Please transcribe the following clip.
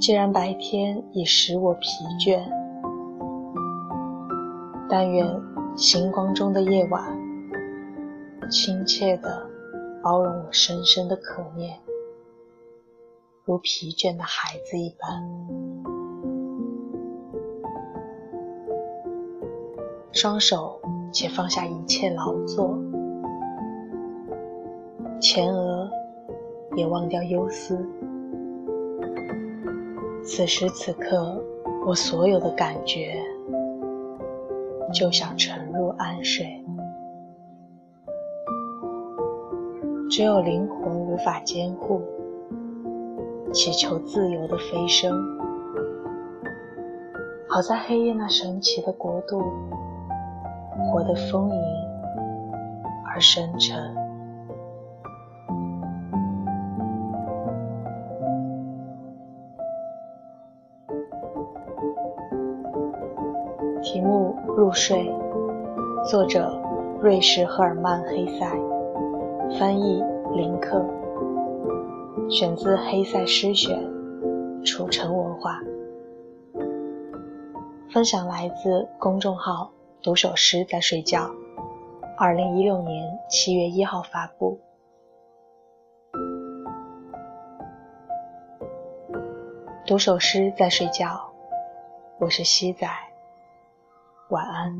既然白天已使我疲倦，但愿星光中的夜晚，亲切地包容我深深的渴念，如疲倦的孩子一般。双手且放下一切劳作，前额也忘掉忧思。此时此刻，我所有的感觉就想沉入安睡，只有灵魂无法监护，祈求自由的飞升。好在黑夜那神奇的国度，活得丰盈而深沉。题目《入睡》，作者瑞士赫尔曼·黑塞，翻译林克，选自《黑塞诗选》，楚城文化。分享来自公众号“读首诗在睡觉”，二零一六年七月一号发布。读首诗在睡觉，我是西仔。晚安。